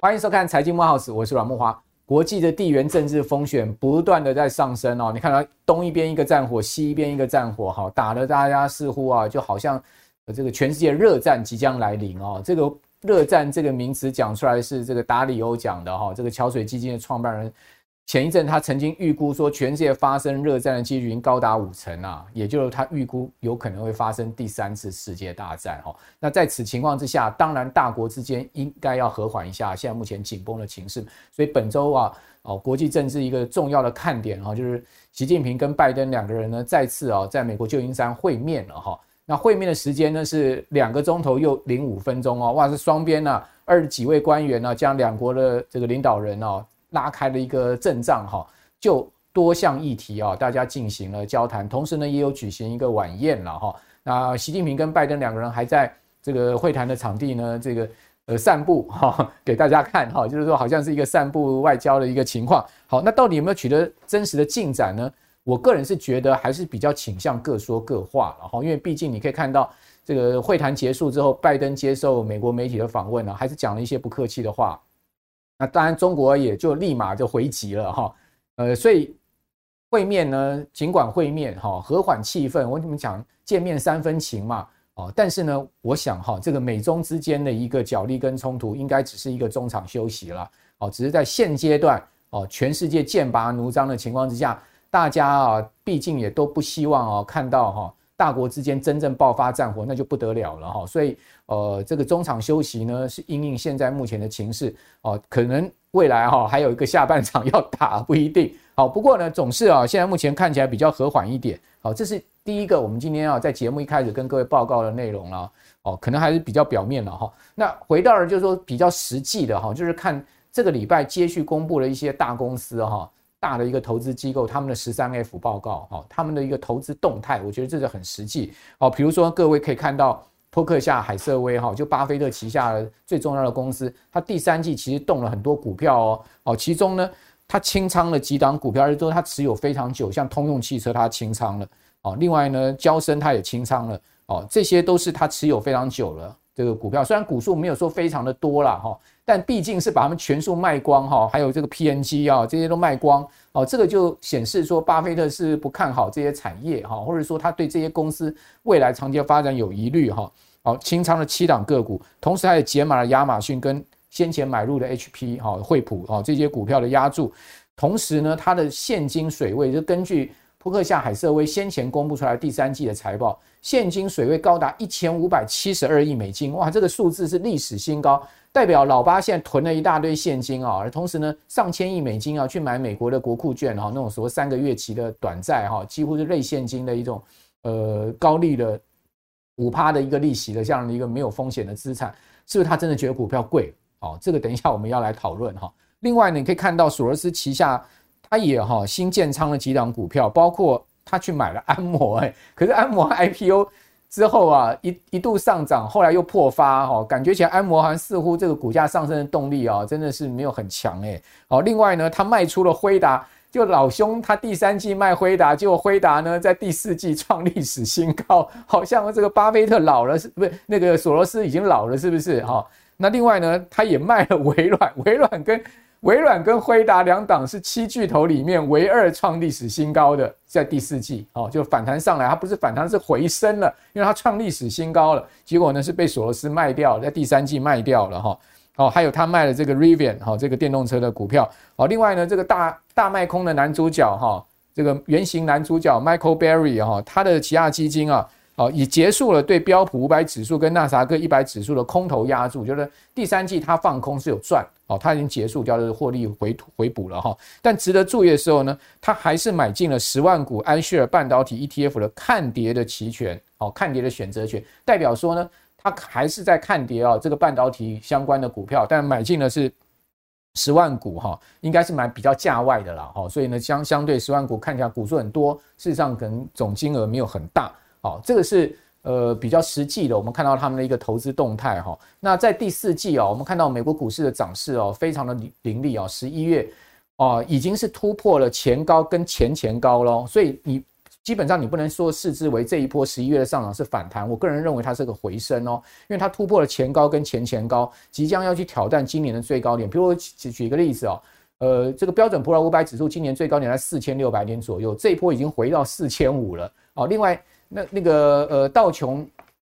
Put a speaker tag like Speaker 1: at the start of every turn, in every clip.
Speaker 1: 欢迎收看《财经慕 House》，我是阮慕华。国际的地缘政治风险不断的在上升哦，你看到东一边一个战火，西一边一个战火，哈，打的大家似乎啊，就好像这个全世界热战即将来临哦。这个热战这个名词讲出来是这个达里欧讲的哈，这个桥水基金的创办人。前一阵，他曾经预估说，全世界发生热战的几率已经高达五成啊，也就是他预估有可能会发生第三次世界大战哦。那在此情况之下，当然大国之间应该要和缓一下现在目前紧绷的情势。所以本周啊，哦，国际政治一个重要的看点哈，就是习近平跟拜登两个人呢再次啊在美国旧金山会面了哈。那会面的时间呢是两个钟头又零五分钟哦，哇，是双边呢二十几位官员呢将两国的这个领导人哦。拉开了一个阵仗哈，就多项议题啊，大家进行了交谈，同时呢也有举行一个晚宴了哈。那习近平跟拜登两个人还在这个会谈的场地呢，这个呃散步哈，给大家看哈，就是说好像是一个散步外交的一个情况。好，那到底有没有取得真实的进展呢？我个人是觉得还是比较倾向各说各话了哈，因为毕竟你可以看到这个会谈结束之后，拜登接受美国媒体的访问呢，还是讲了一些不客气的话。那当然，中国也就立马就回击了哈，呃，所以会面呢，尽管会面哈，和缓气氛，我跟你们讲，见面三分情嘛，哦，但是呢，我想哈，这个美中之间的一个角力跟冲突，应该只是一个中场休息了，哦，只是在现阶段哦，全世界剑拔弩张的情况之下，大家啊，毕竟也都不希望哦看到哈。大国之间真正爆发战火，那就不得了了哈。所以，呃，这个中场休息呢，是因应现在目前的情势哦，可能未来哈还有一个下半场要打，不一定。好，不过呢，总是啊，现在目前看起来比较和缓一点。好，这是第一个，我们今天啊在节目一开始跟各位报告的内容了。哦，可能还是比较表面了哈。那回到了就是说比较实际的哈，就是看这个礼拜接续公布了一些大公司哈。大的一个投资机构，他们的十三 F 报告，哦，他们的一个投资动态，我觉得这个很实际，哦，比如说各位可以看到，托克夏海瑟威，哈，就巴菲特旗下的最重要的公司，它第三季其实动了很多股票哦，哦，其中呢，它清仓了几档股票，而且都它持有非常久，像通用汽车它清仓了，哦，另外呢，交生它也清仓了，哦，这些都是它持有非常久了。这个股票，虽然股数没有说非常的多啦，哈。但毕竟是把他们全数卖光哈，还有这个 PNG 啊，这些都卖光哦，这个就显示说巴菲特是不看好这些产业哈，或者说他对这些公司未来长期发展有疑虑哈。好，清仓了七档个股，同时还有解码了亚马逊跟先前买入的 HP 哈、惠普啊这些股票的押注，同时呢，它的现金水位就根据扑克夏海瑟威先前公布出来第三季的财报，现金水位高达一千五百七十二亿美金，哇，这个数字是历史新高。代表老巴现在囤了一大堆现金啊，而同时呢，上千亿美金啊去买美国的国库券哈，那种所谓三个月期的短债哈，几乎是类现金的一种呃高利的五趴的一个利息的这样的一个没有风险的资产，是不是他真的觉得股票贵？哦，这个等一下我们要来讨论哈。另外呢，你可以看到索罗斯旗下他也哈新建仓了几档股票，包括他去买了 安摩哎，可是安摩 IPO。之后啊，一一度上涨，后来又破发，哈，感觉起来安摩好像似乎这个股价上升的动力啊，真的是没有很强诶。好，另外呢，他卖出了辉达，就老兄他第三季卖辉达，结果辉达呢在第四季创历史新高，好像这个巴菲特老了是不是？那个索罗斯已经老了是不是？哈，那另外呢，他也卖了微软，微软跟。微软跟辉达两档是七巨头里面唯二创历史新高的，在第四季哦，就反弹上来，它不是反弹是回升了，因为它创历史新高了。结果呢是被索罗斯卖掉，在第三季卖掉了哈。哦，还有他卖了这个 Rivian 哈，这个电动车的股票。哦，另外呢，这个大大卖空的男主角哈，这个原型男主角 Michael Berry 哈，他的旗下基金啊。哦，已结束了对标普五百指数跟纳斯达克一百指数的空头押注，就是第三季它放空是有赚，哦，它已经结束，叫做获利回回补了哈。但值得注意的时候呢，它还是买进了十万股安旭尔半导体 ETF 的看跌的期权，哦，看跌的选择权，代表说呢，它还是在看跌啊，这个半导体相关的股票，但买进的是十万股哈，应该是买比较价外的啦，哈，所以呢，相相对十万股看起来股数很多，事实上可能总金额没有很大。好，这个是呃比较实际的，我们看到他们的一个投资动态哈。那在第四季哦，我们看到美国股市的涨势哦，非常的凌厉哦，十一月哦已经是突破了前高跟前前高喽。所以你基本上你不能说视之为这一波十一月的上涨是反弹，我个人认为它是个回升哦，因为它突破了前高跟前前高，即将要去挑战今年的最高点。比如我举举一个例子哦，呃，这个标准普尔五百指数今年最高点在四千六百点左右，这一波已经回到四千五了哦。另外，那那个呃道琼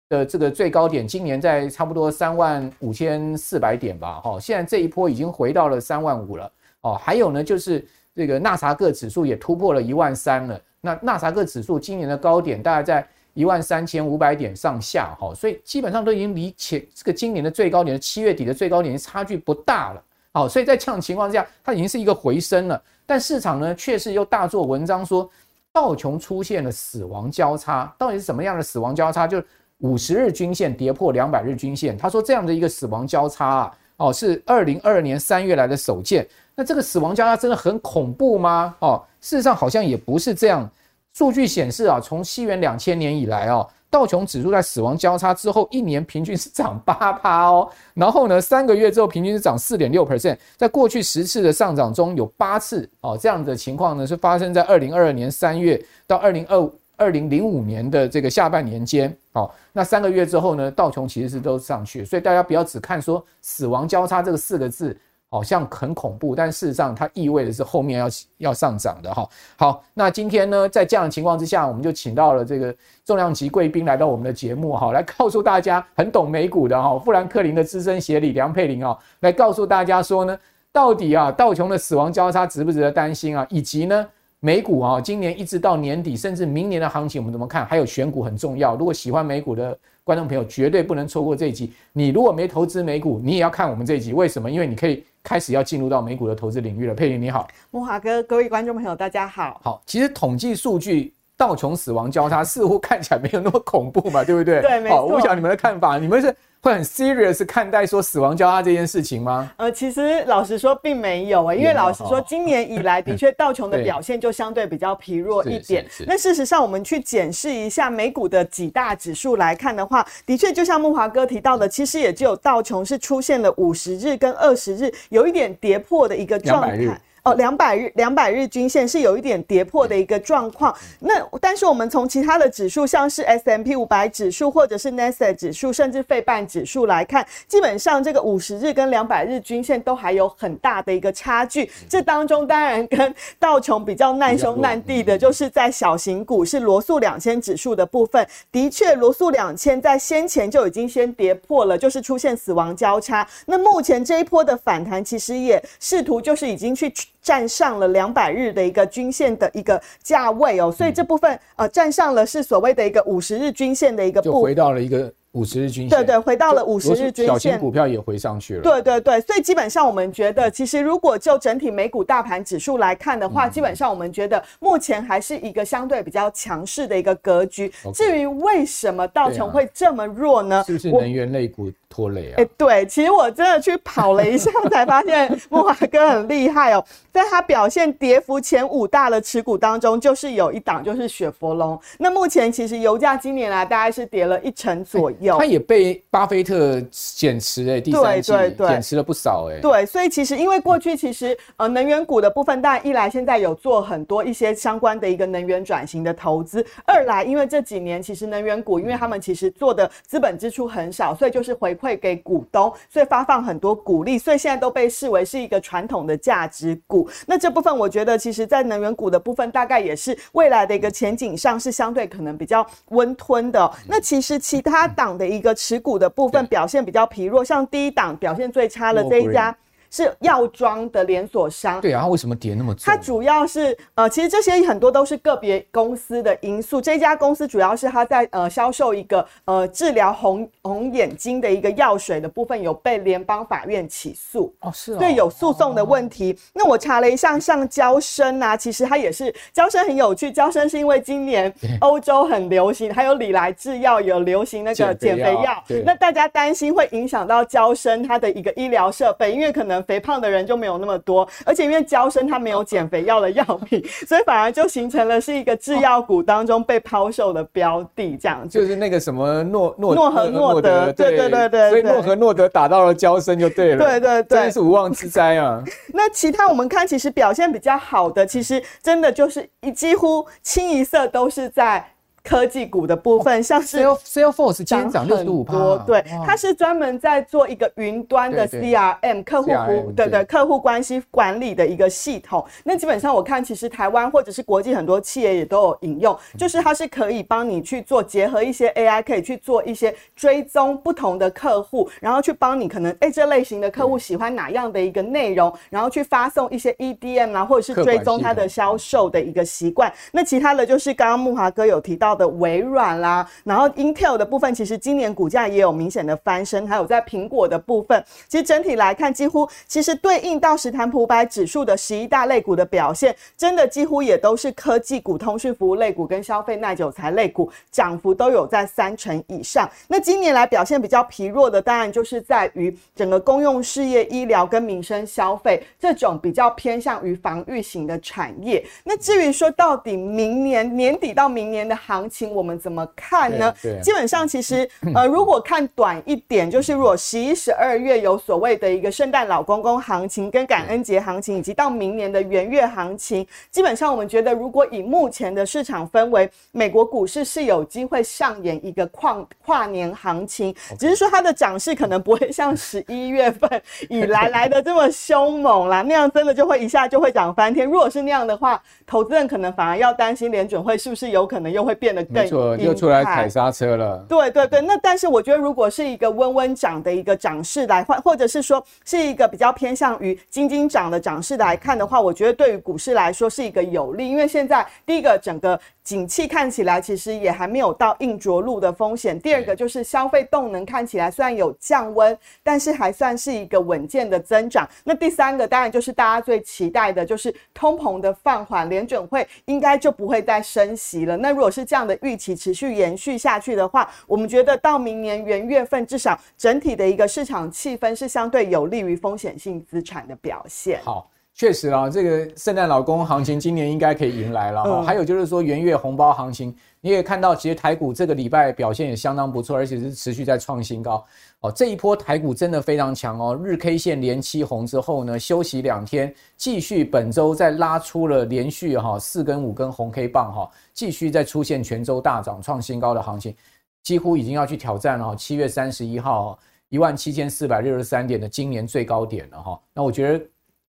Speaker 1: 的这个最高点今年在差不多三万五千四百点吧，哈，现在这一波已经回到了三万五了哦。还有呢，就是这个纳萨克指数也突破了一万三了。那纳萨克指数今年的高点大概在一万三千五百点上下，哈，所以基本上都已经离前这个今年的最高点，七月底的最高点差距不大了，好，所以在这样情况下，它已经是一个回升了。但市场呢，却是又大做文章说道琼出现了死亡交叉，到底是什么样的死亡交叉？就是五十日均线跌破两百日均线。他说这样的一个死亡交叉啊，哦，是二零二二年三月来的首见。那这个死亡交叉真的很恐怖吗？哦。事实上好像也不是这样。数据显示啊，从西元两千年以来啊，道琼指数在死亡交叉之后，一年平均是涨八趴哦。然后呢，三个月之后平均是涨四点六 percent。在过去十次的上涨中，有八次哦这样的情况呢，是发生在二零二二年三月到二零二二零零五年的这个下半年间。哦，那三个月之后呢，道琼其实是都上去。所以大家不要只看说死亡交叉这个四个字。好像很恐怖，但事实上它意味的是后面要要上涨的哈。好，那今天呢，在这样的情况之下，我们就请到了这个重量级贵宾来到我们的节目哈，来告诉大家很懂美股的哈，富兰克林的资深协理梁佩玲啊，来告诉大家说呢，到底啊道琼的死亡交叉值不值得担心啊？以及呢美股啊，今年一直到年底甚至明年的行情我们怎么看？还有选股很重要，如果喜欢美股的观众朋友绝对不能错过这一集。你如果没投资美股，你也要看我们这一集，为什么？因为你可以。开始要进入到美股的投资领域了，佩林你好，
Speaker 2: 慕驊哥，各位观众朋友大家好。
Speaker 1: 好，其实统计数据道琼死亡交叉似乎看起来没有那么恐怖嘛，对不对？
Speaker 2: 对，没错。
Speaker 1: 我不晓得你们的看法，你们是？会很 serious 看待说死亡交叉这件事情吗？
Speaker 2: 呃，其实老实说并没有诶、欸，因为老实说今年以来的确道琼的 表现就相对比较疲弱一点。那事实上我们去检视一下美股的几大指数来看的话，的确就像木华哥提到的，其实也只有道琼是出现了五十日跟二十日有一点跌破的一个状态。哦，两百日两百日均线是有一点跌破的一个状况。那但是我们从其他的指数，像是 S M P 五百指数或者是 Nasdaq 指数，甚至费半指数来看，基本上这个五十日跟两百日均线都还有很大的一个差距。这当中当然跟道琼比较难兄难弟的，就是在小型股是罗素两千指数的部分。的确，罗素两千在先前就已经先跌破了，就是出现死亡交叉。那目前这一波的反弹，其实也试图就是已经去。站上了两百日的一个均线的一个价位哦，所以这部分呃站上了是所谓的一个五十日均线的一个部分，
Speaker 1: 就回到了一个。五十日均线，
Speaker 2: 对对，回到了五十日均线，
Speaker 1: 小型股票也回上去了。
Speaker 2: 对对对，所以基本上我们觉得，其实如果就整体美股大盘指数来看的话，嗯、基本上我们觉得目前还是一个相对比较强势的一个格局。Okay, 至于为什么道琼会这么弱呢？
Speaker 1: 啊、是不是能源类股拖累啊？
Speaker 2: 哎，对，其实我真的去跑了一下，才发现木华哥很厉害哦，在他表现跌幅前五大的持股当中，就是有一档就是雪佛龙。那目前其实油价今年来大概是跌了一成左右。
Speaker 1: 他也被巴菲特减持哎、欸，第三季减持了不少哎、欸。
Speaker 2: 对，所以其实因为过去其实呃能源股的部分，当然一来现在有做很多一些相关的一个能源转型的投资，二来因为这几年其实能源股，因为他们其实做的资本支出很少，所以就是回馈给股东，所以发放很多股利，所以现在都被视为是一个传统的价值股。那这部分我觉得其实在能源股的部分，大概也是未来的一个前景上是相对可能比较温吞的。那其实其他档的一个持股的部分表现比较疲弱，像第一档表现最差的这一家。是药妆的连锁商，
Speaker 1: 对啊，它为什么跌那么重？
Speaker 2: 它主要是呃，其实这些很多都是个别公司的因素。这家公司主要是它在呃销售一个呃治疗红红眼睛的一个药水的部分，有被联邦法院起诉
Speaker 1: 哦，是哦，
Speaker 2: 对，有诉讼的问题。哦、那我查了一下，像娇生啊，其实它也是娇生很有趣。娇生是因为今年欧洲很流行，还有礼来制药有流行那个减肥药，那大家担心会影响到娇生它的一个医疗设备，因为可能。肥胖的人就没有那么多，而且因为娇生它没有减肥药的药品，所以反而就形成了是一个制药股当中被抛售的标的，这样子。
Speaker 1: 就是那个什么诺诺
Speaker 2: 诺和诺德，对对对对，
Speaker 1: 所以诺和诺德打到了娇生就对了，
Speaker 2: 对对对，
Speaker 1: 真是无妄之灾啊。
Speaker 2: 那其他我们看，其实表现比较好的，其实真的就是一几乎清一色都是在。科技股的部分，像是
Speaker 1: Salesforce 今天涨六十五趴，
Speaker 2: 对，它是专门在做一个云端的 CRM 客户服务，对对，客户关系管理的一个系统。那基本上我看，其实台湾或者是国际很多企业也都有引用，就是它是可以帮你去做结合一些 AI，可以去做一些追踪不同的客户，然后去帮你可能哎这类型的客户喜欢哪样的一个内容，然后去发送一些 EDM 啊，或者是追踪他的销售的一个习惯。那其他的就是刚刚木华哥有提到的微软啦，然后 Intel 的部分，其实今年股价也有明显的翻身，还有在苹果的部分，其实整体来看，几乎其实对应到史坦普百指数的十一大类股的表现，真的几乎也都是科技股、通讯服务类股跟消费耐久材类股涨幅都有在三成以上。那今年来表现比较疲弱的，当然就是在于整个公用事业、医疗跟民生消费这种比较偏向于防御型的产业。那至于说到底明年年底到明年的行情，我我们怎么看呢？基本上，其实 呃，如果看短一点，就是如果十一、十二月有所谓的一个圣诞老公公行情，跟感恩节行情，以及到明年的元月行情，基本上我们觉得，如果以目前的市场氛围，美国股市是有机会上演一个跨跨年行情，只是说它的涨势可能不会像十一月份以来来的这么凶猛啦，那样真的就会一下就会涨翻天。如果是那样的话，投资人可能反而要担心联准会是不是有可能又会变得更。
Speaker 1: 又出来踩刹车了。
Speaker 2: 对对对，那但是我觉得，如果是一个温温涨的一个涨势来换，或者是说是一个比较偏向于金金涨的涨势来看的话，我觉得对于股市来说是一个有利，因为现在第一个整个。景气看起来其实也还没有到硬着陆的风险。第二个就是消费动能看起来虽然有降温，但是还算是一个稳健的增长。那第三个当然就是大家最期待的，就是通膨的放缓，联准会应该就不会再升息了。那如果是这样的预期持续延续下去的话，我们觉得到明年元月份，至少整体的一个市场气氛是相对有利于风险性资产的表现。
Speaker 1: 好。确实啊，这个圣诞老公行情今年应该可以迎来了哈。还有就是说元月红包行情，你也看到，其实台股这个礼拜表现也相当不错，而且是持续在创新高哦。这一波台股真的非常强哦，日 K 线连七红之后呢，休息两天，继续本周再拉出了连续哈四根五根红 K 棒哈，继续再出现全周大涨创新高的行情，几乎已经要去挑战了七月三十一号一万七千四百六十三点的今年最高点了哈。那我觉得。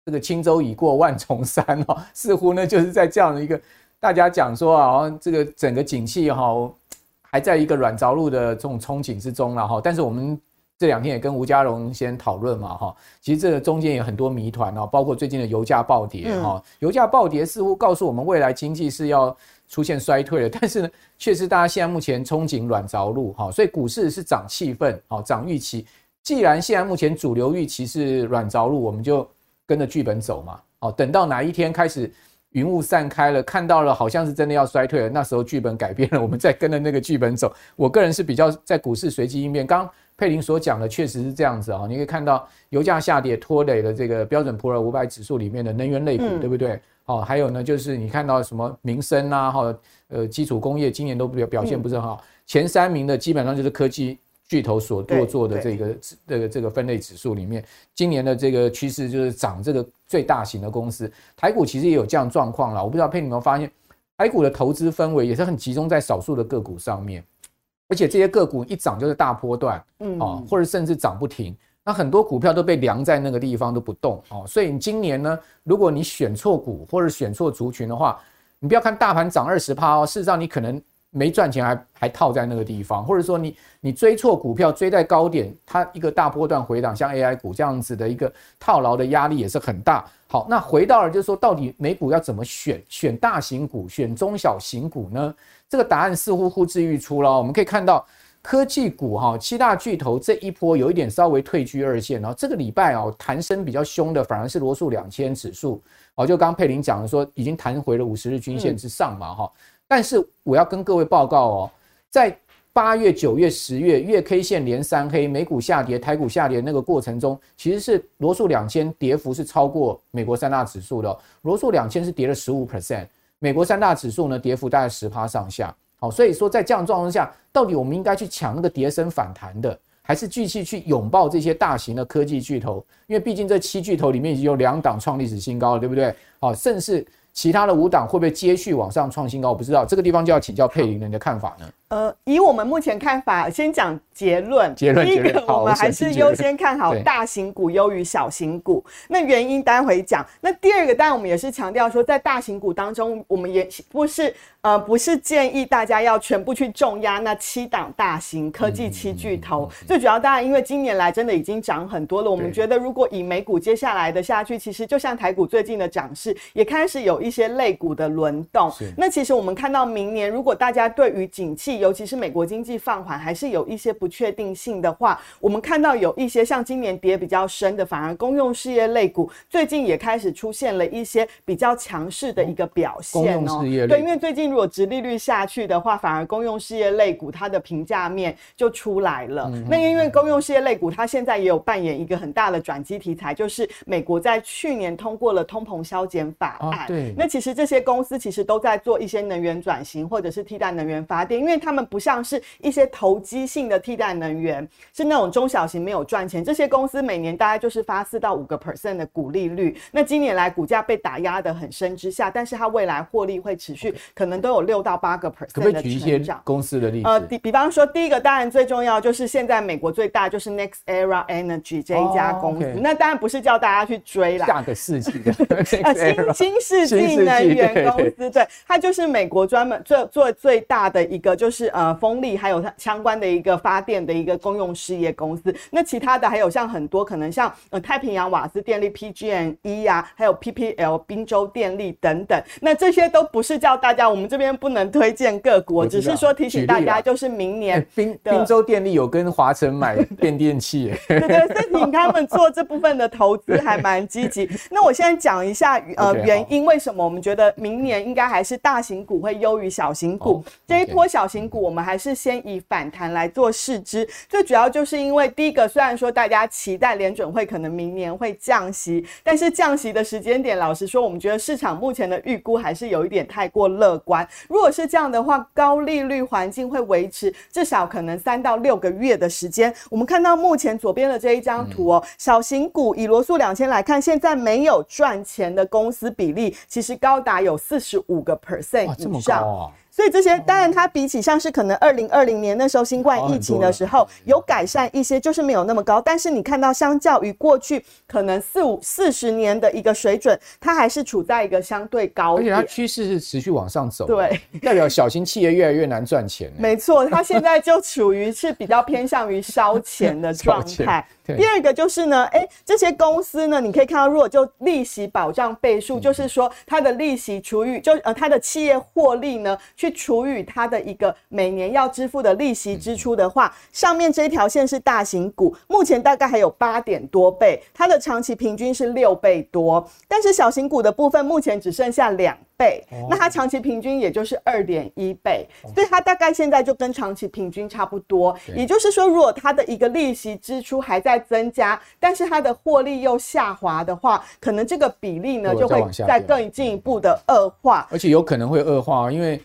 Speaker 1: 这个轻舟已过万重山哦，似乎呢就是在这样的一个大家讲说啊，这个整个景气哈还在一个软着陆的这种憧憬之中了哈。但是我们这两天也跟吴家荣先讨论嘛哈，其实这个中间有很多谜团哦，包括最近的油价暴跌哈，油价暴跌似乎告诉我们未来经济是要出现衰退的，但是呢，确实大家现在目前憧憬软着陆哈，所以股市是涨气氛好涨预期。既然现在目前主流预期是软着陆，我们就。跟着剧本走嘛，哦，等到哪一天开始云雾散开了，看到了好像是真的要衰退了，那时候剧本改变了，我们再跟着那个剧本走。我个人是比较在股市随机应变。刚佩林所讲的确实是这样子啊，你可以看到油价下跌拖累了这个标准普尔五百指数里面的能源类股，对不对？哦，还有呢，就是你看到什么民生啊，哈，呃，基础工业今年都表表现不是很好，前三名的基本上就是科技。巨头所做做的这个这个这个分类指数里面，今年的这个趋势就是涨这个最大型的公司。台股其实也有这样状况了，我不知道佩你们有没有发现，台股的投资氛围也是很集中在少数的个股上面，而且这些个股一涨就是大波段，嗯，哦，或者甚至涨不停。那很多股票都被晾在那个地方都不动哦，所以你今年呢，如果你选错股或者选错族群的话，你不要看大盘涨二十趴哦，事实上你可能。没赚钱还还套在那个地方，或者说你你追错股票，追在高点，它一个大波段回档，像 AI 股这样子的一个套牢的压力也是很大。好，那回到了就是说，到底美股要怎么选？选大型股，选中小型股呢？这个答案似乎呼之欲出了。我们可以看到科技股哈，七大巨头这一波有一点稍微退居二线，然后这个礼拜哦，弹升比较凶的反而是罗素两千指数，哦，就刚刚佩林讲的说，已经弹回了五十日均线之上嘛，哈。但是我要跟各位报告哦，在八月、九月、十月月 K 线连三黑，美股下跌，台股下跌那个过程中，其实是罗素两千跌幅是超过美国三大指数的。罗素两千是跌了十五 percent，美国三大指数呢跌幅大概十趴上下。好，所以说在这样状况下，到底我们应该去抢那个跌升反弹的，还是继续去拥抱这些大型的科技巨头？因为毕竟这七巨头里面已经有两档创历史新高了，对不对？好，甚至其他的五档会不会接续往上创新高？我不知道，这个地方就要请教佩玲，你的看法呢？
Speaker 2: 呃，以我们目前看法，先讲结论。
Speaker 1: 结论，
Speaker 2: 第一个，我们还是优先看好大型股优于小型股。那原因待会讲。那第二个，当然我们也是强调说，在大型股当中，我们也不是呃不是建议大家要全部去重压那七档大型科技七巨头。最主要，当然因为今年来真的已经涨很多了。我们觉得，如果以美股接下来的下去，其实就像台股最近的涨势，也开始有一些类股的轮动。那其实我们看到明年，如果大家对于景气，尤其是美国经济放缓，还是有一些不确定性的话，我们看到有一些像今年跌比较深的，反而公用事业类股最近也开始出现了一些比较强势的一个表现哦。对，因为最近如果殖利率下去的话，反而公用事业类股它的评价面就出来了。那因为公用事业类股它现在也有扮演一个很大的转机题材，就是美国在去年通过了通膨消减法案。对，那其实这些公司其实都在做一些能源转型或者是替代能源发电，因为他们不像。是一些投机性的替代能源，是那种中小型没有赚钱，这些公司每年大概就是发四到五个 percent 的股利率。那今年来股价被打压的很深之下，但是它未来获利会持续，可能都有六到八个 percent 的成长。
Speaker 1: 公司的例子，
Speaker 2: 呃，比比方说，第一个当然最重要就是现在美国最大就是 NextEra Energy 这一家公司，那当然不是叫大家去追啦，
Speaker 1: 下个世纪的
Speaker 2: 呃新新世纪能源公司，对，它就是美国专门做做最大的一个就是呃。风力还有它相关的一个发电的一个公用事业公司，那其他的还有像很多可能像呃太平洋瓦斯电力 PG&E 啊，还有 PPL 宾州电力等等，那这些都不是叫大家，我们这边不能推荐个股，只是说提醒大家，就是明年
Speaker 1: 宾宾州电力有跟华晨买变电器，
Speaker 2: 对对，所以请他们做这部分的投资还蛮积极。那我现在讲一下呃原因，为什么我们觉得明年应该还是大型股会优于小型股？这一波小型股我们还。还是先以反弹来做试之，最主要就是因为第一个，虽然说大家期待联准会可能明年会降息，但是降息的时间点，老实说，我们觉得市场目前的预估还是有一点太过乐观。如果是这样的话，高利率环境会维持至少可能三到六个月的时间。我们看到目前左边的这一张图哦，小型股以罗素两千来看，现在没有赚钱的公司比例其实高达有四十五个 percent 以上。所以这些当然，它比起像是可能二零二零年那时候新冠疫情的时候有改善一些，就是没有那么高。但是你看到，相较于过去可能四五四十年的一个水准，它还是处在一个相对高，
Speaker 1: 而且它趋势是持续往上走。
Speaker 2: 对，
Speaker 1: 代表小型企业越来越难赚钱。
Speaker 2: 没错，它现在就处于是比较偏向于烧钱的 状态。第二个就是呢，哎，这些公司呢，你可以看到，如果就利息保障倍数，就是说它的利息除以就呃它的企业获利呢，去除以它的一个每年要支付的利息支出的话，上面这一条线是大型股，目前大概还有八点多倍，它的长期平均是六倍多，但是小型股的部分目前只剩下两倍，那它长期平均也就是二点一倍，所以它大概现在就跟长期平均差不多，也就是说，如果它的一个利息支出还在在增加，但是它的获利又下滑的话，可能这个比例呢就会再更进一步的恶化，
Speaker 1: 而且有可能会恶化，因为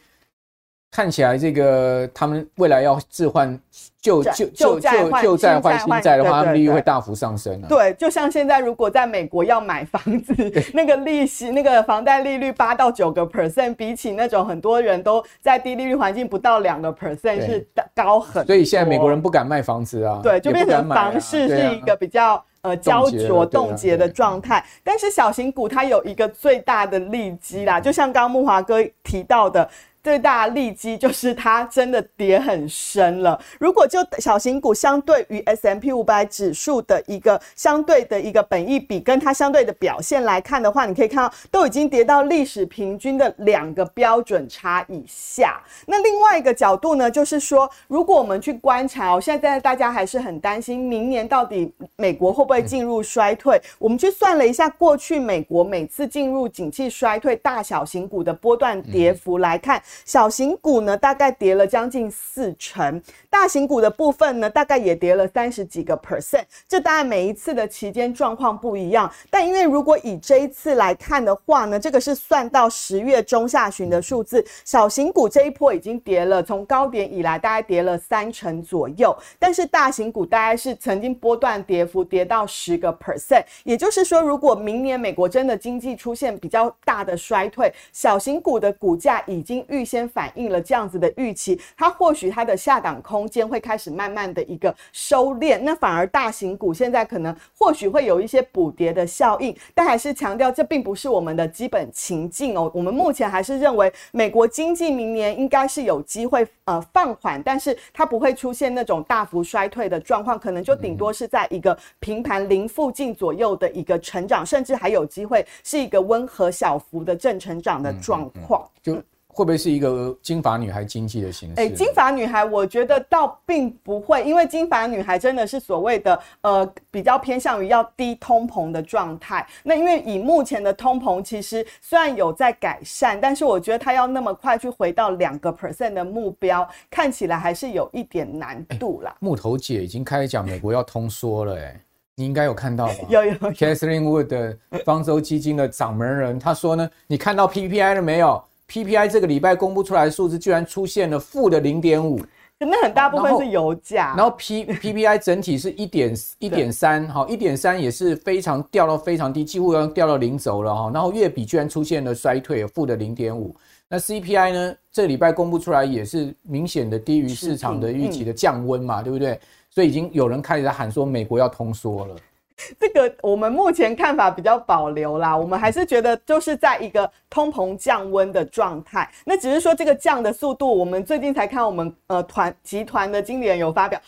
Speaker 1: 看起来这个他们未来要置换旧旧旧债旧债换新债的话，他们利率会大幅上升。
Speaker 2: 对，就像现在如果在美国要买房子，那个利息那个房贷利率八到九个 percent，比起那种很多人都在低利率环境不到两个 percent 是高很多。
Speaker 1: 所以现在美国人不敢卖房子啊，
Speaker 2: 对，就变成房市是一个比较呃焦灼冻结的状态。但是小型股它有一个最大的利基啦，就像刚刚慕驊哥提到的。最大的利基就是它真的跌很深了。如果就小型股相对于 S M P 五百指数的一个相对的一个本益比，跟它相对的表现来看的话，你可以看到都已经跌到历史平均的两个标准差以下。那另外一个角度呢，就是说，如果我们去观察哦，现在大家还是很担心明年到底美国会不会进入衰退。我们去算了一下，过去美国每次进入景气衰退，大小型股的波段跌幅来看。小型股呢大概跌了将近四成，大型股的部分呢大概也跌了三十几个 percent。这当然每一次的期间状况不一样，但因为如果以这一次来看的话呢，这个是算到十月中下旬的数字，小型股这一波已经跌了，从高点以来大概跌了三成左右，但是大型股大概是曾经波段跌幅跌到十个 percent，也就是说，如果明年美国真的经济出现比较大的衰退，小型股的股价已经预先反映了这样子的预期，它或许它的下档空间会开始慢慢的一个收敛，那反而大型股现在可能或许会有一些补跌的效应，但还是强调这并不是我们的基本情境哦，我们目前还是认为美国经济明年应该是有机会呃放缓，但是它不会出现那种大幅衰退的状况，可能就顶多是在一个平盘零附近左右的一个成长，甚至还有机会是一个温和小幅的正成长的状况。
Speaker 1: 就会不会是一个金发女孩经济的形式？
Speaker 2: 哎，金发女孩，我觉得倒并不会，因为金发女孩真的是所谓的呃比较偏向于要低通膨的状态。那因为以目前的通膨，其实虽然有在改善，但是我觉得它要那么快去回到两个 percent 的目标，看起来还是有一点难度啦。
Speaker 1: 木头姐已经开始讲美国要通缩了，哎，你应该有看到吧？
Speaker 2: 有有，有。
Speaker 1: Catherine Wood 的方舟基金的掌门人，他说呢，你看到 PPI 了没有？PPI 这个礼拜公布出来的数字，居然出现了负的零点五，
Speaker 2: 那很大部分是油价。
Speaker 1: 然后 P PPI 整体是一点 一点三，好，一点三也是非常掉到非常低，几乎要掉到零轴了哈。然后月比居然出现了衰退，负的零点五。那 CPI 呢？这个礼拜公布出来也是明显的低于市场的预期的降温嘛，对不对？所以已经有人开始在喊说美国要通缩了。
Speaker 2: 这个我们目前看法比较保留啦，我们还是觉得就是在一个通膨降温的状态。那只是说这个降的速度，我们最近才看我们呃团集团的经理人有发表，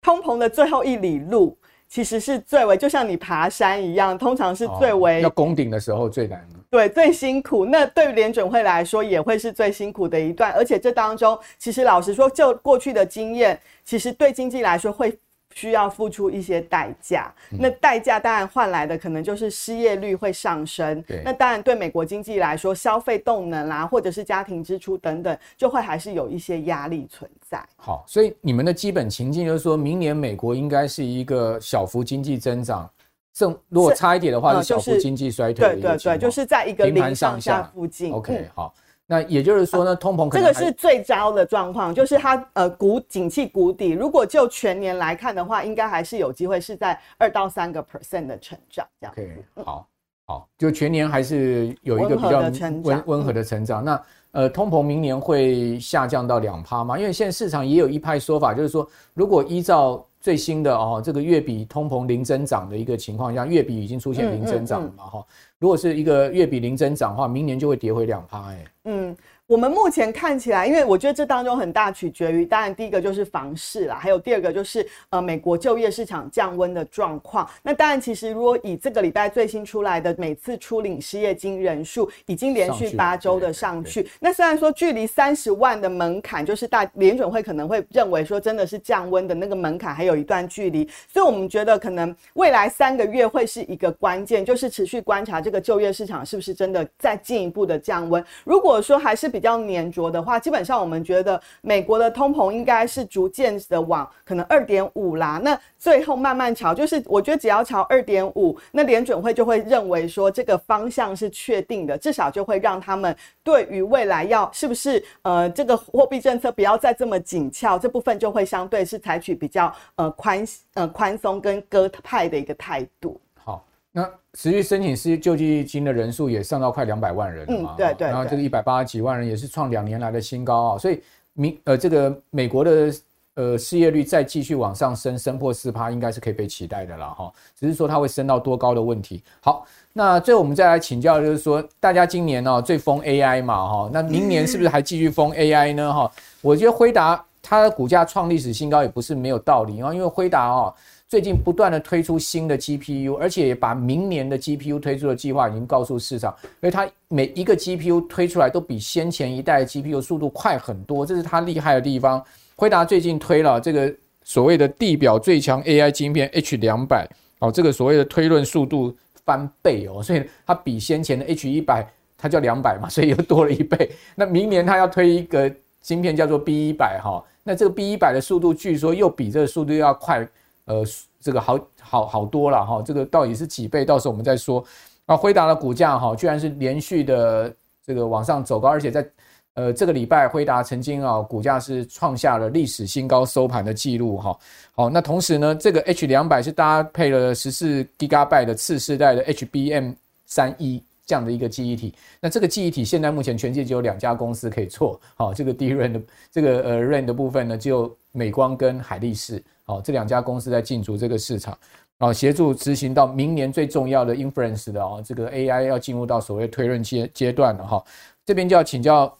Speaker 2: 通膨的最后一里路其实是最为就像你爬山一样，通常是最为、哦、
Speaker 1: 要攻顶的时候最难，
Speaker 2: 对，最辛苦。那对于联准会来说也会是最辛苦的一段，而且这当中其实老实说，就过去的经验，其实对经济来说会。需要付出一些代价，那代价当然换来的可能就是失业率会上升。对，那当然对美国经济来说，消费动能啦，或者是家庭支出等等，就会还是有一些压力存在。
Speaker 1: 好，所以你们的基本情境就是说明年美国应该是一个小幅经济增长，正如果差一点的话是小幅经济衰退。对对对，
Speaker 2: 就是在一个零上下附近。
Speaker 1: OK，好。那也就是说呢，通膨可
Speaker 2: 这个是最糟的状况，就是它呃谷景气谷底。如果就全年来看的话，应该还是有机会是在二到三个 percent 的成长这样。
Speaker 1: OK，好，好，就全年还是有一个比较温温和的成长。那呃，通膨明年会下降到两趴吗？因为现在市场也有一派说法，就是说如果依照最新的哦，这个月比通膨零增长的一个情况下，月比已经出现零增长了嘛哈。如果是一个月比零增长的话，明年就会跌回两趴哎。
Speaker 2: 嗯。我们目前看起来，因为我觉得这当中很大取决于，当然第一个就是房市啦，还有第二个就是呃美国就业市场降温的状况。那当然，其实如果以这个礼拜最新出来的每次出领失业金人数，已经连续八周的上去。那虽然说距离三十万的门槛，就是大联准会可能会认为说真的是降温的那个门槛还有一段距离，所以我们觉得可能未来三个月会是一个关键，就是持续观察这个就业市场是不是真的在进一步的降温。如果说还是比较黏着的话，基本上我们觉得美国的通膨应该是逐渐的往可能二点五啦。那最后慢慢调，就是我觉得只要调二点五，那联准会就会认为说这个方向是确定的，至少就会让他们对于未来要是不是呃这个货币政策不要再这么紧俏，这部分就会相对是采取比较呃宽呃宽松跟鸽派的一个态度。
Speaker 1: 好，那。持续申请失业救济金的人数也上到快两百万人了嘛？
Speaker 2: 嗯，对对，对。
Speaker 1: 然后这个一百八十几万人也是创两年来的新高啊，所以明呃这个美国的呃失业率再继续往上升，升破四趴，应该是可以被期待的了哈。只是说它会升到多高的问题。好，那最后我们再来请教，就是说大家今年呢最疯 AI 嘛哈，那明年是不是还继续疯 AI 呢哈？我觉得辉达它的股价创历史新高也不是没有道理啊，因为辉达啊。最近不断的推出新的 GPU，而且也把明年的 GPU 推出的计划已经告诉市场，因为它每一个 GPU 推出来都比先前一代 GPU 速度快很多，这是它厉害的地方。辉达最近推了这个所谓的地表最强 AI 晶片 H 两百，哦，这个所谓的推论速度翻倍哦，所以它比先前的 H 一百。它叫两百嘛，所以又多了一倍。那明年它要推一个晶片叫做 B 一百哈，那这个 B 一百的速度据说又比这个速度要快，呃，这个好好好多了哈。这个到底是几倍？到时候我们再说。啊，辉达的股价哈，居然是连续的这个往上走高，而且在呃这个礼拜，辉达曾经啊股价是创下了历史新高收盘的记录哈。好，那同时呢，这个 H 两百是搭配了十四 GIGA by 的次世代的 HBM 三一这样的一个记忆体。那这个记忆体现在目前全世界只有两家公司可以做。好，这个 DRAM 的这个呃 RAM 的部分呢，只有美光跟海力士。好，这两家公司在进驻这个市场。啊，协助执行到明年最重要的 inference 的哦，这个 AI 要进入到所谓推论阶阶段了哈。这边就要请教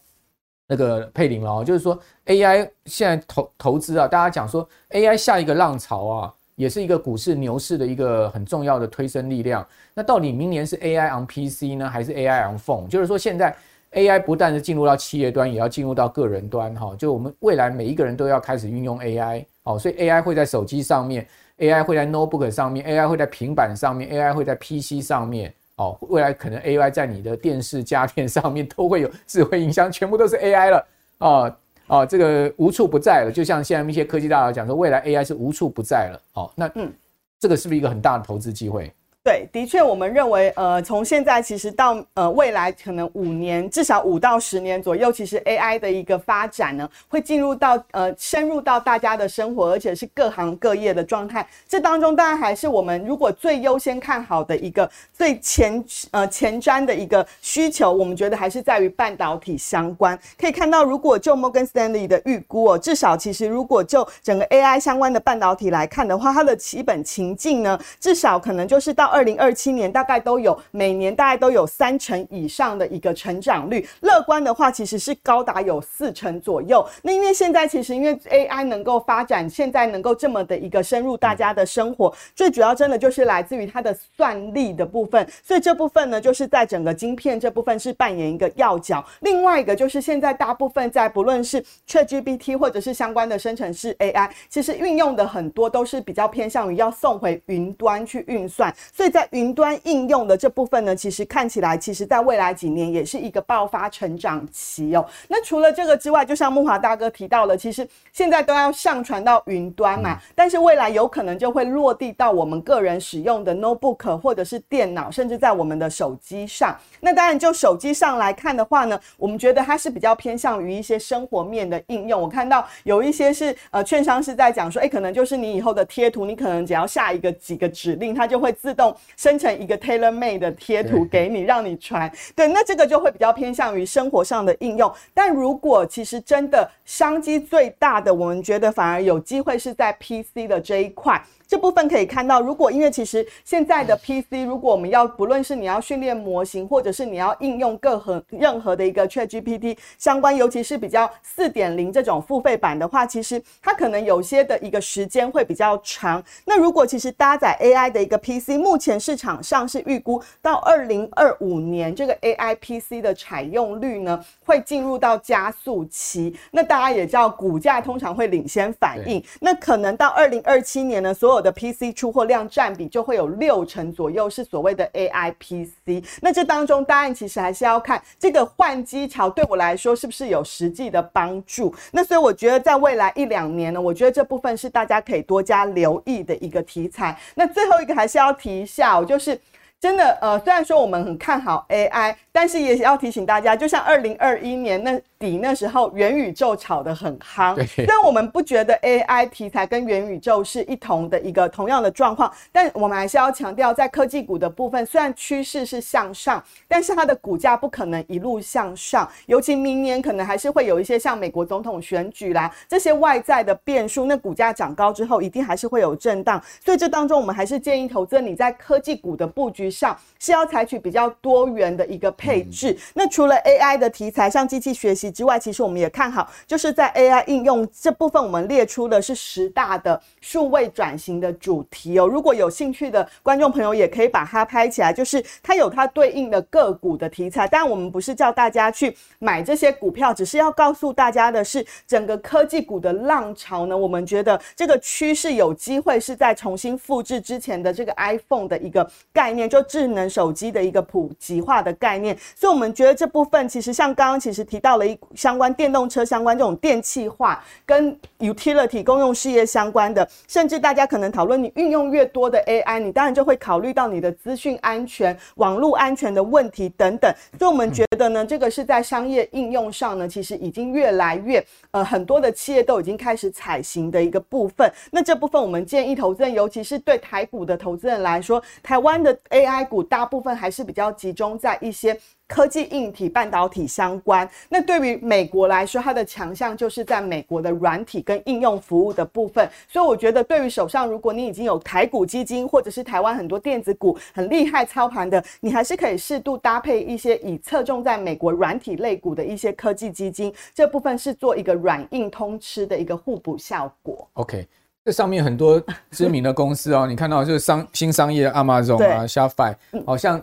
Speaker 1: 那个佩林了哦，就是说 AI 现在投投资啊，大家讲说 AI 下一个浪潮啊，也是一个股市牛市的一个很重要的推升力量。那到底明年是 AI on PC 呢，还是 AI on phone？就是说现在 AI 不但是进入到企业端，也要进入到个人端哈。就我们未来每一个人都要开始运用 AI 哦，所以 AI 会在手机上面。AI 会在 notebook 上面，AI 会在平板上面，AI 会在 PC 上面，哦，未来可能 AI 在你的电视、家电上面都会有智慧音箱，全部都是 AI 了，哦哦，这个无处不在了。就像现在一些科技大佬讲说，未来 AI 是无处不在了，哦，那嗯，这个是不是一个很大的投资机会？
Speaker 2: 对，的确，我们认为，呃，从现在其实到呃未来可能五年，至少五到十年左右，其实 AI 的一个发展呢，会进入到呃深入到大家的生活，而且是各行各业的状态。这当中当然还是我们如果最优先看好的一个最前呃前瞻的一个需求，我们觉得还是在于半导体相关。可以看到，如果就 Morgan Stanley 的预估哦，至少其实如果就整个 AI 相关的半导体来看的话，它的基本情境呢，至少可能就是到。二零二七年大概都有每年大概都有三成以上的一个成长率，乐观的话其实是高达有四成左右。那因为现在其实因为 AI 能够发展，现在能够这么的一个深入大家的生活，最主要真的就是来自于它的算力的部分。所以这部分呢，就是在整个晶片这部分是扮演一个要角。另外一个就是现在大部分在不论是 ChatGPT 或者是相关的生成式 AI，其实运用的很多都是比较偏向于要送回云端去运算。所以在云端应用的这部分呢，其实看起来，其实在未来几年也是一个爆发成长期哦。那除了这个之外，就像木华大哥提到了，其实现在都要上传到云端嘛，但是未来有可能就会落地到我们个人使用的 notebook 或者是电脑，甚至在我们的手机上。那当然，就手机上来看的话呢，我们觉得它是比较偏向于一些生活面的应用。我看到有一些是呃，券商是在讲说，哎，可能就是你以后的贴图，你可能只要下一个几个指令，它就会自动。生成一个 tailor made 的贴图给你，让你传。对，那这个就会比较偏向于生活上的应用。但如果其实真的商机最大的，我们觉得反而有机会是在 PC 的这一块。这部分可以看到，如果因为其实现在的 PC，如果我们要不论是你要训练模型，或者是你要应用各和任何的一个 ChatGPT 相关，尤其是比较四点零这种付费版的话，其实它可能有些的一个时间会比较长。那如果其实搭载 AI 的一个 PC，目前市场上是预估到二零二五年这个 AI PC 的采用率呢，会进入到加速期。那大家也知道，股价通常会领先反应。那可能到二零二七年呢，所有我的 PC 出货量占比就会有六成左右，是所谓的 AI PC。那这当中，当然其实还是要看这个换机潮对我来说是不是有实际的帮助。那所以我觉得，在未来一两年呢，我觉得这部分是大家可以多加留意的一个题材。那最后一个还是要提一下，我就是。真的，呃，虽然说我们很看好 AI，但是也要提醒大家，就像二零二一年那底那时候，元宇宙炒得很夯。虽然我们不觉得 AI 题材跟元宇宙是一同的一个同样的状况，但我们还是要强调，在科技股的部分，虽然趋势是向上，但是它的股价不可能一路向上。尤其明年可能还是会有一些像美国总统选举啦这些外在的变数，那股价涨高之后，一定还是会有震荡。所以这当中，我们还是建议投资你在科技股的布局上是要采取比较多元的一个配置。嗯、那除了 AI 的题材，像机器学习之外，其实我们也看好，就是在 AI 应用这部分，我们列出的是十大的数位转型的主题哦。如果有兴趣的观众朋友，也可以把它拍起来，就是它有它对应的个股的题材。但，我们不是叫大家去买这些股票，只是要告诉大家的是，整个科技股的浪潮呢，我们觉得这个趋势有机会是在重新复制之前的这个 iPhone 的一个概念，就智能手机的一个普及化的概念。所以，我们觉得这部分其实像刚刚其实提到了一相关电动车相关这种电气化跟 utility 公用事业相关的，甚至大家可能讨论你运用越多的 AI，你当然就会考虑到你的资讯安全、网络安全的问题等等。所以，我们觉得呢，这个是在商业应用上呢，其实已经越来越呃，很多的企业都已经开始采行的一个部分。那这部分我们建议投资人，尤其是对台股的投资人来说，台湾的 AI 股大部分还是比较集中在一些。科技硬体、半导体相关，那对于美国来说，它的强项就是在美国的软体跟应用服务的部分。所以我觉得，对于手上如果你已经有台股基金，或者是台湾很多电子股很厉害操盘的，你还是可以适度搭配一些以侧重在美国软体类股的一些科技基金，这部分是做一个软硬通吃的一个互补效果。
Speaker 1: OK，这上面很多知名的公司哦，你看到就是商新商业 Amazon 啊，Shopify，好像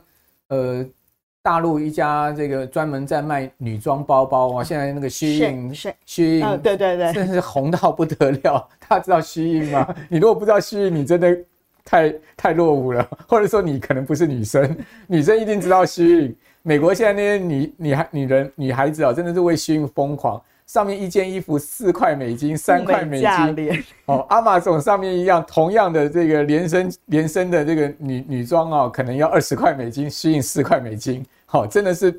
Speaker 1: 呃。大陆一家这个专门在卖女装包包啊，现在那个 Shein，
Speaker 2: 是
Speaker 1: Shein，
Speaker 2: 嗯，对对对，
Speaker 1: 真是红到不得了。大家知道 Shein 吗？你如果不知道 Shein，你真的太太落伍了，或者说你可能不是女生，女生一定知道 Shein。美国现在那些女女孩、女人、女孩子啊，真的是为 Shein 疯狂。上面一件衣服四块美金，三块美金。哦，Amazon 上面一样，同样的这个连身连身的这个女女装哦，可能要二十块美金，吸引四块美金。好、哦，真的是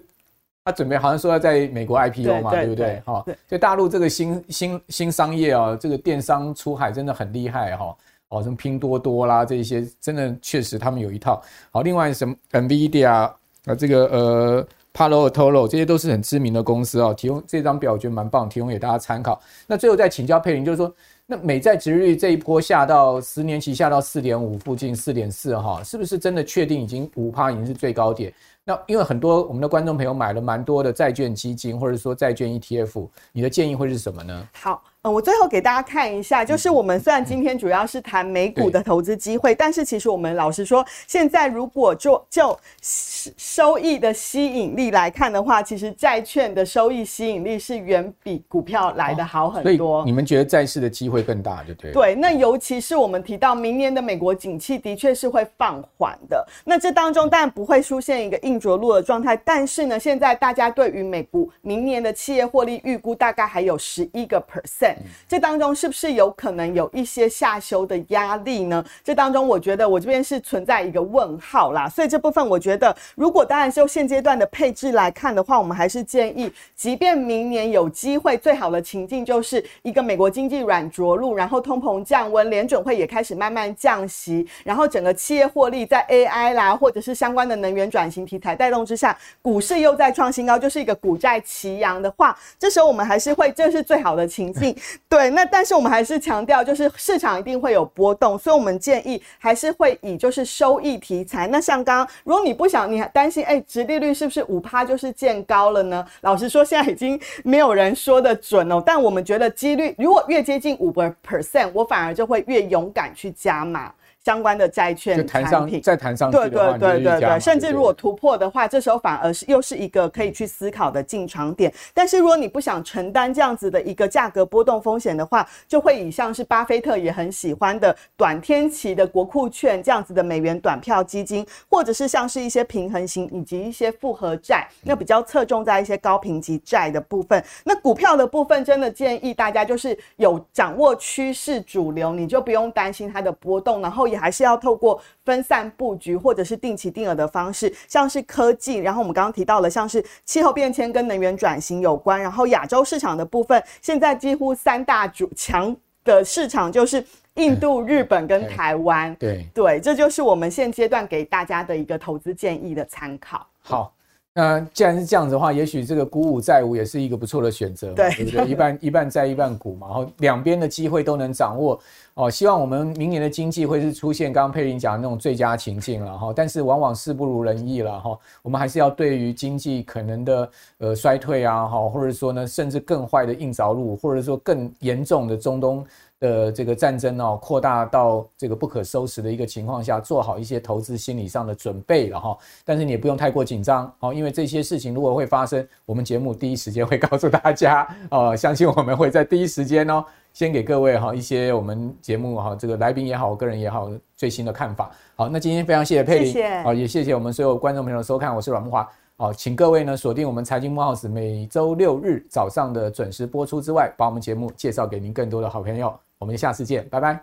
Speaker 1: 他准备好像说要在美国 IPO 嘛，对，对，对，对不对？好、哦，所以大陆这个新新新商业哦，这个电商出海真的很厉害哈。哦，什么拼多多啦，这些真的确实他们有一套。好，另外什么 NVIDIA 啊，这个呃。Palo Alto 这些都是很知名的公司哦，提供这张表我觉得蛮棒，提供给大家参考。那最后再请教佩玲，就是说，那美债殖利率这一波下到十年期下到四点五附近，四点四哈，是不是真的确定已经五趴已经是最高点？那因为很多我们的观众朋友买了蛮多的债券基金，或者说债券 ETF，你的建议会是什么呢？
Speaker 2: 好。嗯，我最后给大家看一下，就是我们虽然今天主要是谈美股的投资机会，但是其实我们老实说，现在如果就就收益的吸引力来看的话，其实债券的收益吸引力是远比股票来的好很多。
Speaker 1: 你们觉得债市的机会更大，就对。
Speaker 2: 对，那尤其是我们提到明年的美国景气的确是会放缓的，那这当中当然不会出现一个硬着陆的状态，但是呢，现在大家对于美股明年的企业获利预估大概还有十一个 percent。这当中是不是有可能有一些下修的压力呢？这当中我觉得我这边是存在一个问号啦，所以这部分我觉得，如果当然就现阶段的配置来看的话，我们还是建议，即便明年有机会，最好的情境就是一个美国经济软着陆，然后通膨降温，联准会也开始慢慢降息，然后整个企业获利在 AI 啦，或者是相关的能源转型题材带动之下，股市又在创新高，就是一个股债齐扬的话，这时候我们还是会，这是最好的情境。对，那但是我们还是强调，就是市场一定会有波动，所以我们建议还是会以就是收益题材。那像刚刚，如果你不想，你还担心，哎，殖利率是不是五趴就是见高了呢？老实说，现在已经没有人说的准哦。但我们觉得几率如果越接近五个 percent，我反而就会越勇敢去加码。相关的债券产品，
Speaker 1: 再谈上去，
Speaker 2: 对对对对对，甚至如果突破的话，这时候反而是又是一个可以去思考的进场点。但是如果你不想承担这样子的一个价格波动风险的话，就会以像是巴菲特也很喜欢的短天期的国库券这样子的美元短票基金，或者是像是一些平衡型以及一些复合债，那比较侧重在一些高评级债的部分。那股票的部分，真的建议大家就是有掌握趋势主流，你就不用担心它的波动，然后。还是要透过分散布局或者是定期定额的方式，像是科技，然后我们刚刚提到了像是气候变迁跟能源转型有关，然后亚洲市场的部分，现在几乎三大主强的市场就是印度、日本跟台湾。
Speaker 1: 对
Speaker 2: 对，这就是我们现阶段给大家的一个投资建议的参考。
Speaker 1: 好。那既然是这样子的话，也许这个股舞债五也是一个不错的选
Speaker 2: 择，
Speaker 1: 对，不对？一半一半债一半股嘛，然后两边的机会都能掌握哦。希望我们明年的经济会是出现刚刚佩林讲的那种最佳情境了哈。但是往往事不如人意了哈。我们还是要对于经济可能的呃衰退啊哈，或者说呢甚至更坏的硬着陆，或者说更严重的中东。的这个战争哦，扩大到这个不可收拾的一个情况下，做好一些投资心理上的准备了哈。但是你也不用太过紧张哦，因为这些事情如果会发生，我们节目第一时间会告诉大家哦。相信我们会在第一时间哦，先给各位哈一些我们节目哈这个来宾也好，我个人也好最新的看法。好，那今天非常谢谢佩玲，谢谢好，也谢谢我们所有观众朋友的收看，我是阮木华。好，请各位呢锁定我们财经木 house 每周六日早上的准时播出之外，把我们节目介绍给您更多的好朋友。我们下次见，拜拜。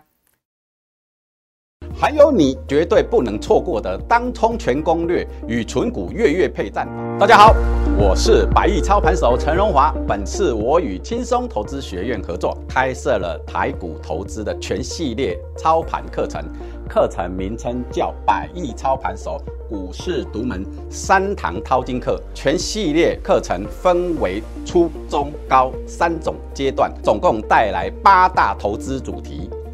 Speaker 3: 还有你绝对不能错过的当冲全攻略与存股月月配战。大家好，我是百亿操盘手陈荣华。本次我与轻松投资学院合作，开设了台股投资的全系列操盘课程。课程名称叫百亿操盘手股市独门三堂淘金课，全系列课程分为初、中、高三种阶段，总共带来八大投资主题。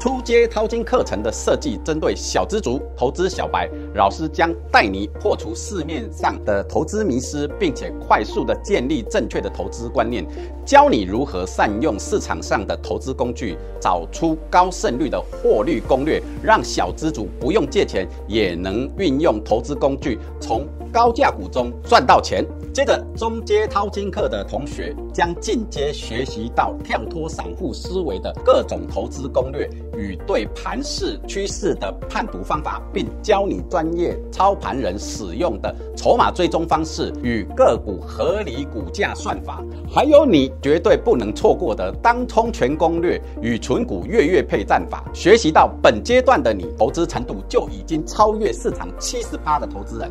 Speaker 3: 初阶淘金课程的设计针对小资族、投资小白，老师将带你破除市面上的投资迷思，并且快速的建立正确的投资观念，教你如何善用市场上的投资工具，找出高胜率的获利攻略，让小资族不用借钱也能运用投资工具，从高价股中赚到钱。接着，中阶淘金课的同学将进阶学习到跳脱散户思维的各种投资攻略与对盘势趋势的判读方法，并教你专业操盘人使用的筹码追踪方式与个股合理股价算法，还有你绝对不能错过的当冲全攻略与存股月月配战法。学习到本阶段的你，投资程度就已经超越市场七十趴的投资人。